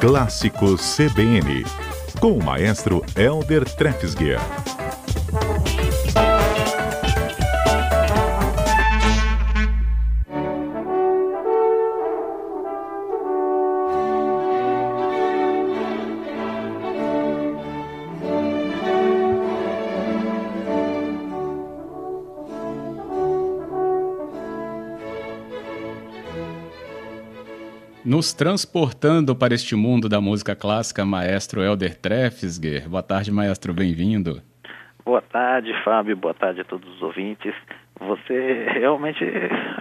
Clássicos CBN, com o maestro Elder Trefsguer. Nos transportando para este mundo da música clássica, maestro Elder Trefsger. Boa tarde, maestro, bem-vindo. Boa tarde, Fábio, boa tarde a todos os ouvintes. Você realmente,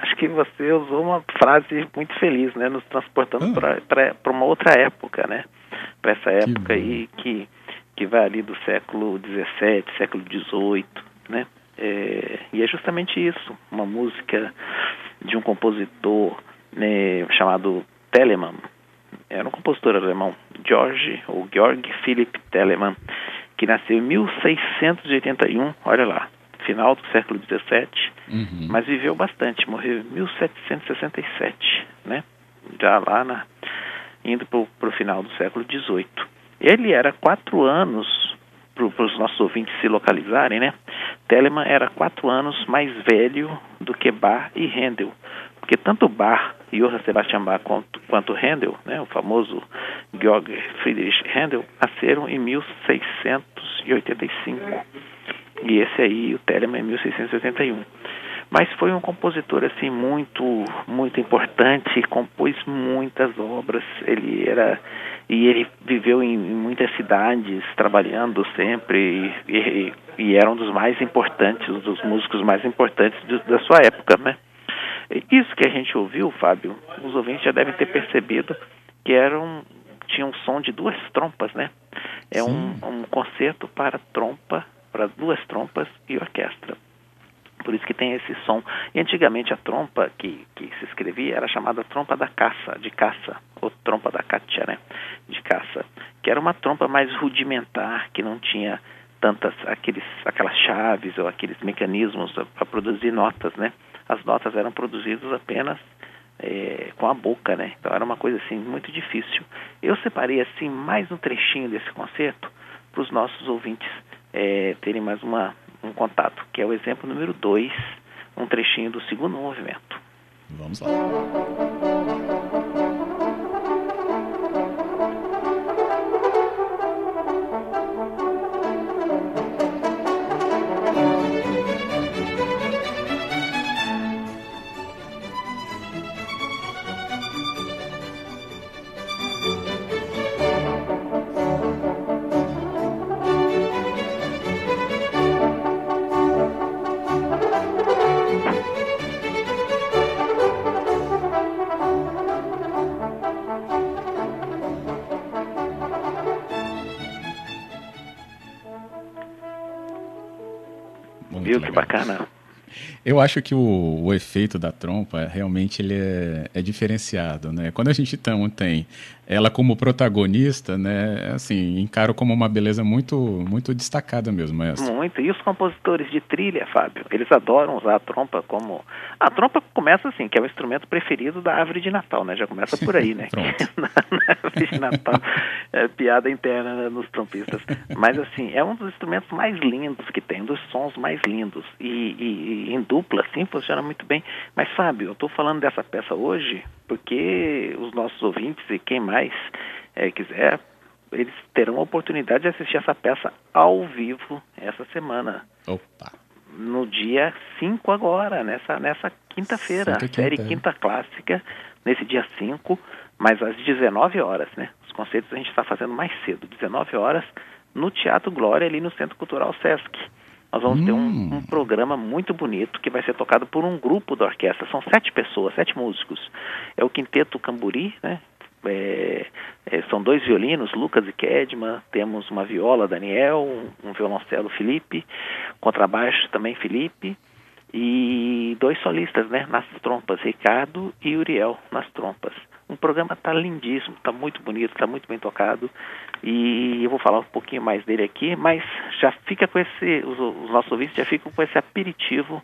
acho que você usou uma frase muito feliz, né? Nos transportando ah. para uma outra época, né? Para essa época que aí que, que vai ali do século XVII, século XVIII, né? É, e é justamente isso, uma música de um compositor né, chamado Telemann, era um compositor alemão, George ou Georg Philipp Telemann, que nasceu em 1681, olha lá, final do século XVII, uhum. mas viveu bastante, morreu em 1767, né? Já lá na, indo para o final do século XVIII. Ele era quatro anos, para os nossos ouvintes se localizarem, né? Telemann era quatro anos mais velho do que Bach e Handel, porque tanto Bach Johann Sebastian Bach quanto, quanto Handel, né, o famoso Georg Friedrich Handel, nasceram em 1685. E esse aí, o Telemann, em 1681. Mas foi um compositor assim muito muito importante, compôs muitas obras. Ele era e ele viveu em, muitas cidades, trabalhando sempre e, e, e, era um dos mais importantes, um dos músicos mais importantes de, da sua época, né? Isso que a gente ouviu, Fábio, os ouvintes já devem ter percebido que era um, tinha um som de duas trompas, né? É um, um concerto para trompa, para duas trompas e orquestra. Por isso que tem esse som. E antigamente a trompa que, que se escrevia era chamada trompa da caça, de caça, ou trompa da cátia, né? De caça. Que era uma trompa mais rudimentar, que não tinha tantas aqueles, aquelas chaves ou aqueles mecanismos para produzir notas, né? as notas eram produzidas apenas é, com a boca, né? Então era uma coisa assim muito difícil. Eu separei assim mais um trechinho desse concerto para os nossos ouvintes é, terem mais uma, um contato, que é o exemplo número 2, um trechinho do segundo movimento. Vamos lá. Viu que bacana? Eu acho que o, o, efeito da trompa realmente ele é, é, diferenciado, né? Quando a gente então tem ela como protagonista, né? Assim, encaro como uma beleza muito, muito destacada mesmo, maestro. Muito. E os compositores de trilha, Fábio, eles adoram usar a trompa como a trompa começa assim, que é o instrumento preferido da árvore de Natal, né? Já começa por aí, né? na, na árvore de Natal, é, piada interna né, nos trompistas. Mas assim, é um dos instrumentos mais lindos que tem, um dos sons mais lindos e, e, e em dupla, assim, funciona muito bem. Mas, Fábio, eu estou falando dessa peça hoje porque os nossos ouvintes e quem mais é, quiser, eles terão a oportunidade de assistir essa peça ao vivo essa semana. Opa! No dia 5 agora, nessa, nessa quinta-feira, a série é. Quinta Clássica, nesse dia 5, mas às 19 horas, né? Os concertos a gente está fazendo mais cedo, 19 horas, no Teatro Glória, ali no Centro Cultural Sesc. Nós vamos hum. ter um, hum. um, programa muito bonito que vai ser tocado por um grupo da orquestra. São sete pessoas, sete músicos. É o Quinteto Camburi, né? É, é, são dois violinos, Lucas e Kedman. Temos uma viola, Daniel, um, um violoncelo, Felipe, contrabaixo também, Felipe. E dois solistas, né? Nas trompas, Ricardo e Uriel nas trompas. Um programa está lindíssimo, está muito bonito, está muito bem tocado e eu vou falar um pouquinho mais dele aqui, mas já fica com esse, os, os nossos ouvintes já ficam com esse aperitivo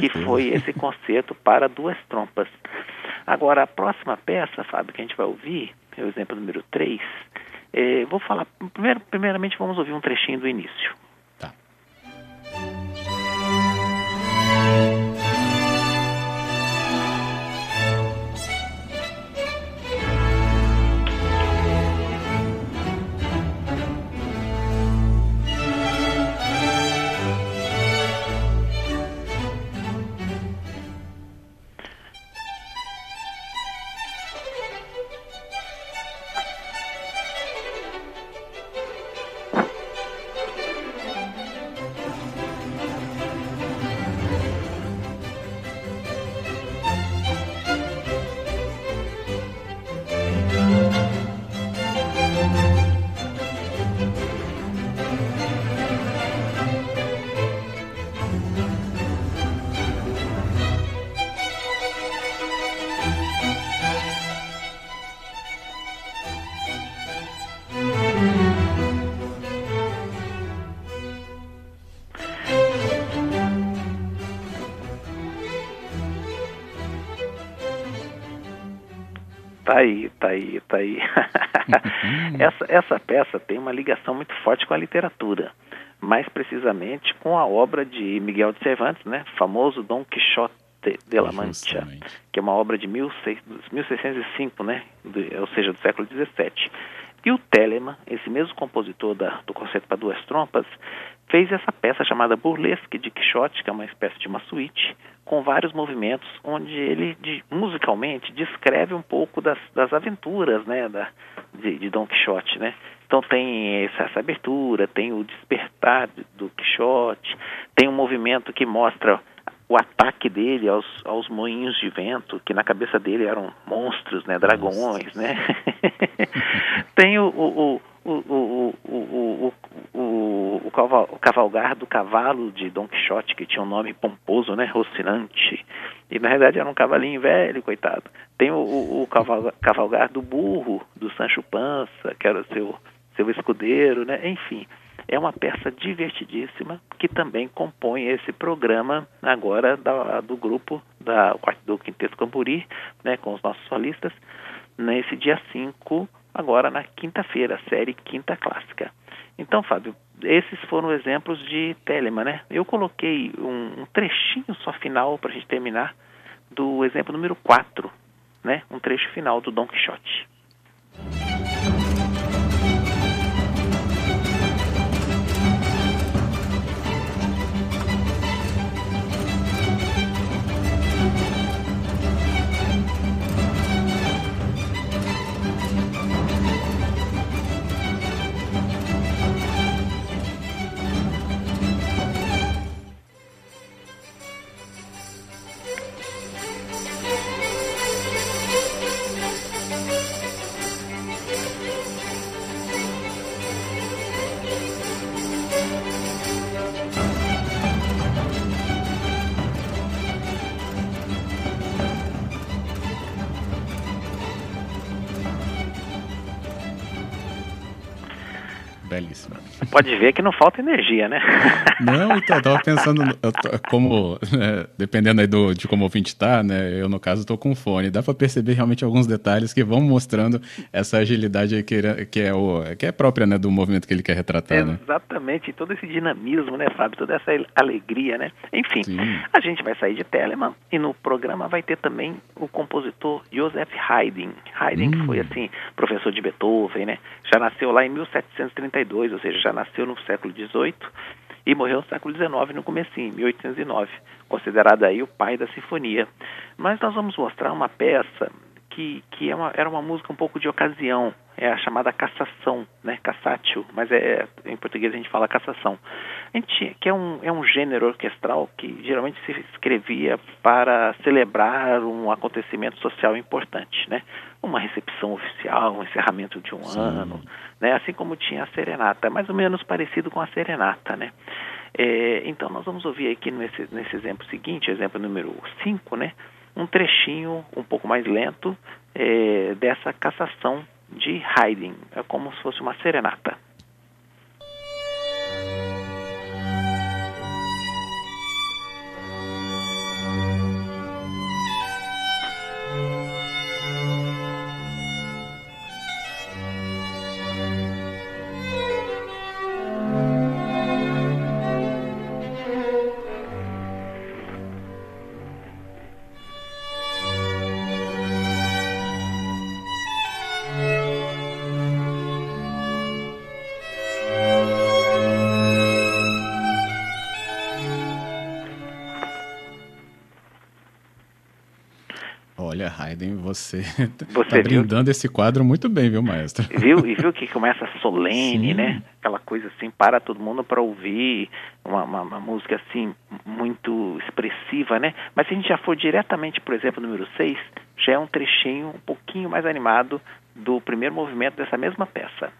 que foi esse concerto para duas trompas. Agora, a próxima peça, Fábio, que a gente vai ouvir é o exemplo número 3, é, vou falar, primeiro, primeiramente vamos ouvir um trechinho do início. Tá aí, tá aí, tá aí. Essa, essa peça tem uma ligação muito forte com a literatura, mais precisamente com a obra de Miguel de Cervantes, né, famoso Dom Quixote de la Mancha, que é uma obra de 1605, né, ou seja, do século XVII. E o Telemann, esse mesmo compositor da, do Concerto para Duas Trompas, fez essa peça chamada Burlesque de Quixote, que é uma espécie de uma suíte, com vários movimentos, onde ele de, musicalmente descreve um pouco das, das aventuras né, da, de, de Dom Quixote. Né? Então tem essa, essa abertura, tem o despertar do Quixote, tem um movimento que mostra o ataque dele aos, aos moinhos de vento, que na cabeça dele eram monstros, né, dragões, né? Tem o, o, o, o, o, o, o, cavalgar do cavalo de Don Quixote, que tinha um nome pomposo, né, Rocinante, e na verdade era um cavalinho velho, coitado. Tem o, o, cavalgar do burro, do Sancho Pança, que era seu, seu escudeiro, né, enfim é uma peça divertidíssima que também compõe esse programa agora da, do grupo da, do Quinteto Camburi, né, com os nossos solistas, nesse dia 5, agora na quinta-feira, série Quinta Clássica. Então, Fábio, esses foram exemplos de Telemann, né? Eu coloquei um, um trechinho só final para a gente terminar do exemplo número 4, né? Um trecho final do Don Quixote. Pode ver que não falta energia, né? Não, então, eu tava pensando, eu tô, como, né, dependendo aí do, de como o ouvinte tá, né, eu no caso estou com fone, dá para perceber realmente alguns detalhes que vão mostrando essa agilidade que, que, é, o, que é própria, né, do movimento que ele quer retratar, né? Exatamente, todo esse dinamismo, né, Fábio, toda essa alegria, né? Enfim, Sim. a gente vai sair de Telemann e no programa vai ter também o compositor Joseph Haydn, Haydn hum. que foi, assim, professor de Beethoven, né? Já nasceu lá em 1732, ou seja, já nasceu no século XVIII e morreu no século XIX, no comecinho, 1809, considerado aí o pai da sinfonia. Mas nós vamos mostrar uma peça que, que é uma, era uma música um pouco de ocasião, é a chamada cassação, né, cassatio, mas é, em português a gente fala cassação, a gente, que é um, é um gênero orquestral que geralmente se escrevia para celebrar um acontecimento social importante, né, uma recepção oficial, um encerramento de um Sim. ano, né, assim como tinha a serenata, mais ou menos parecido com a serenata, né. É, então nós vamos ouvir aqui nesse, nesse exemplo seguinte, exemplo número 5, né, um trechinho um pouco mais lento é, dessa cassação de Haydn. É como se fosse uma serenata. Haydn, você está brindando esse quadro muito bem, viu, maestro? Viu? E viu que começa solene, Sim. né? Aquela coisa assim, para todo mundo para ouvir, uma, uma, uma, música assim, muito expressiva, né? Mas se a gente já for diretamente, por exemplo, número 6, já é um trechinho um pouquinho mais animado do primeiro movimento dessa mesma peça.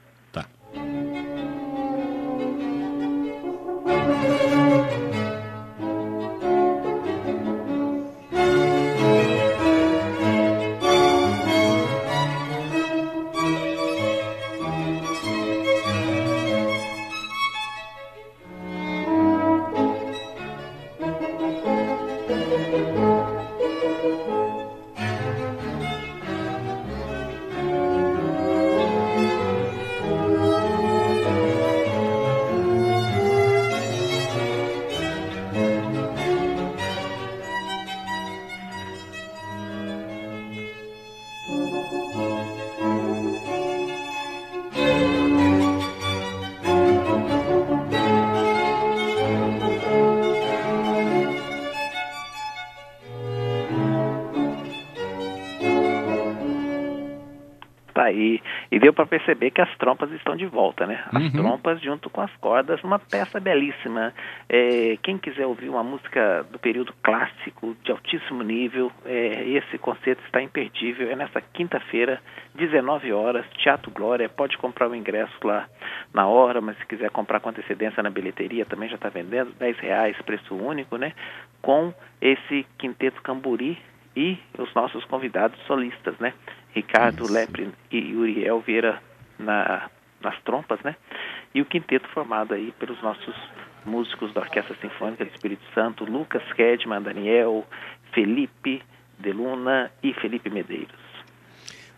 Perceber que as trompas estão de volta, né? As uhum. trompas junto com as cordas, uma peça belíssima. É, quem quiser ouvir uma música do período clássico, de altíssimo nível, é, esse concerto está imperdível. É nessa quinta-feira, 19 horas, Teatro Glória. Pode comprar o ingresso lá na hora, mas se quiser comprar com antecedência na bilheteria, também já está vendendo, 10 reais, preço único, né? Com esse quinteto Camburi e os nossos convidados solistas, né? Ricardo. Lepre e Uriel Vieira na, nas trompas, né? E o quinteto formado aí pelos nossos músicos da Orquestra Sinfônica do Espírito Santo, Lucas Kedman, Daniel, Felipe Deluna e Felipe Medeiros.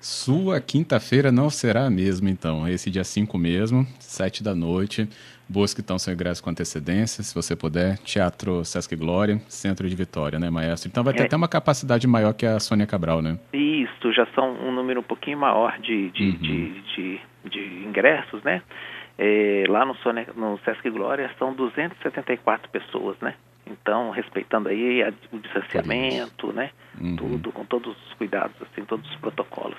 Sua quinta-feira não será a mesma, então. Esse dia 5 mesmo, 7 da noite. Busque então seu ingresso com antecedência, se você puder. Teatro Sesc Glória, Centro de Vitória, né, maestro? Então vai ter é. até uma capacidade maior que a Sônia Cabral, né? Isso, já são um número um pouquinho maior de, de, uhum. de, de, de, ingressos, né? É, lá no, Sônia, no Sesc Glória são 274 pessoas, né? Então, respeitando aí a, o distanciamento, né? Uhum. Tudo, com todos os cuidados, assim, todos os protocolos.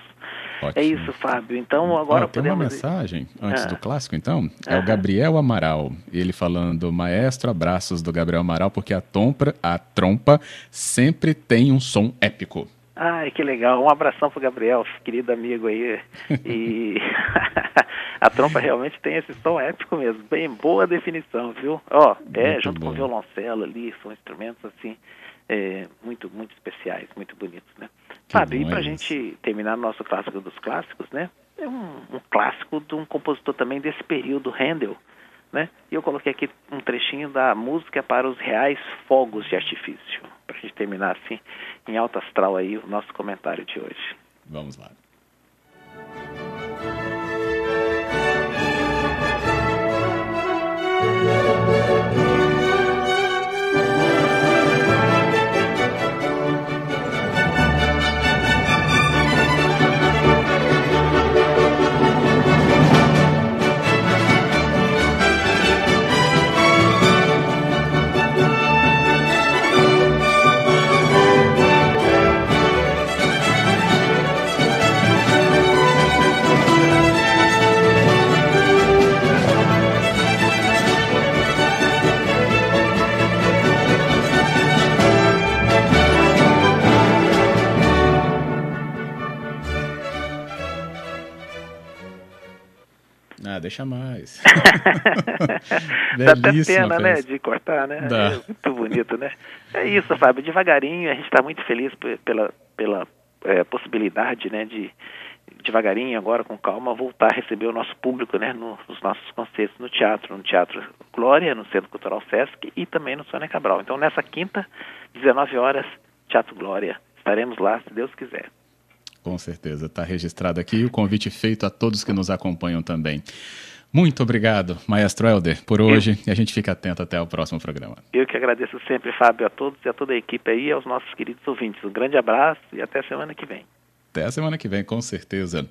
Ótimo. É isso, Fábio. Então, agora tem podemos... uma mensagem antes ah. do clássico, então. É o Gabriel Amaral. Ele falando, maestro, abraços do Gabriel Amaral, porque a, tompra, a trompa sempre tem um som épico. Ai, que legal. Um abração pro Gabriel, querido amigo aí. E a trompa realmente tem esse som épico mesmo. Bem boa definição, viu? Ó, é, muito junto bom. com o violoncelo ali, são instrumentos assim, é, muito, muito especiais, muito bonitos, né? Sabe, e pra é gente terminar nosso clássico dos clássicos, né? É um, um clássico de um compositor também desse período, Handel, né? E eu coloquei aqui um trechinho da música para os reais fogos de artifício, para a gente terminar assim em alta astral aí o nosso comentário de hoje. Vamos lá. Deixa mais. Dá até pena, né, de cortar, né? Dá. É muito bonito, né? É isso, Fábio. Devagarinho, a gente está muito feliz pela, pela é, possibilidade, né, de devagarinho, agora com calma, voltar a receber o nosso público, né, no, nos nossos concertos no teatro, no Teatro Glória, no Centro Cultural Sesc e também no Sônia Cabral. Então, nessa quinta, 19 horas, Teatro Glória. Estaremos lá, se Deus quiser. Com certeza, está registrado aqui o convite feito a todos que nos acompanham também. Muito obrigado, Maestro Helder, por hoje e a gente fica atento até o próximo programa. Eu que agradeço sempre, Fábio, a todos e a toda a equipe aí, aos nossos queridos ouvintes. Um grande abraço e até semana que vem. Até a semana que vem, com certeza.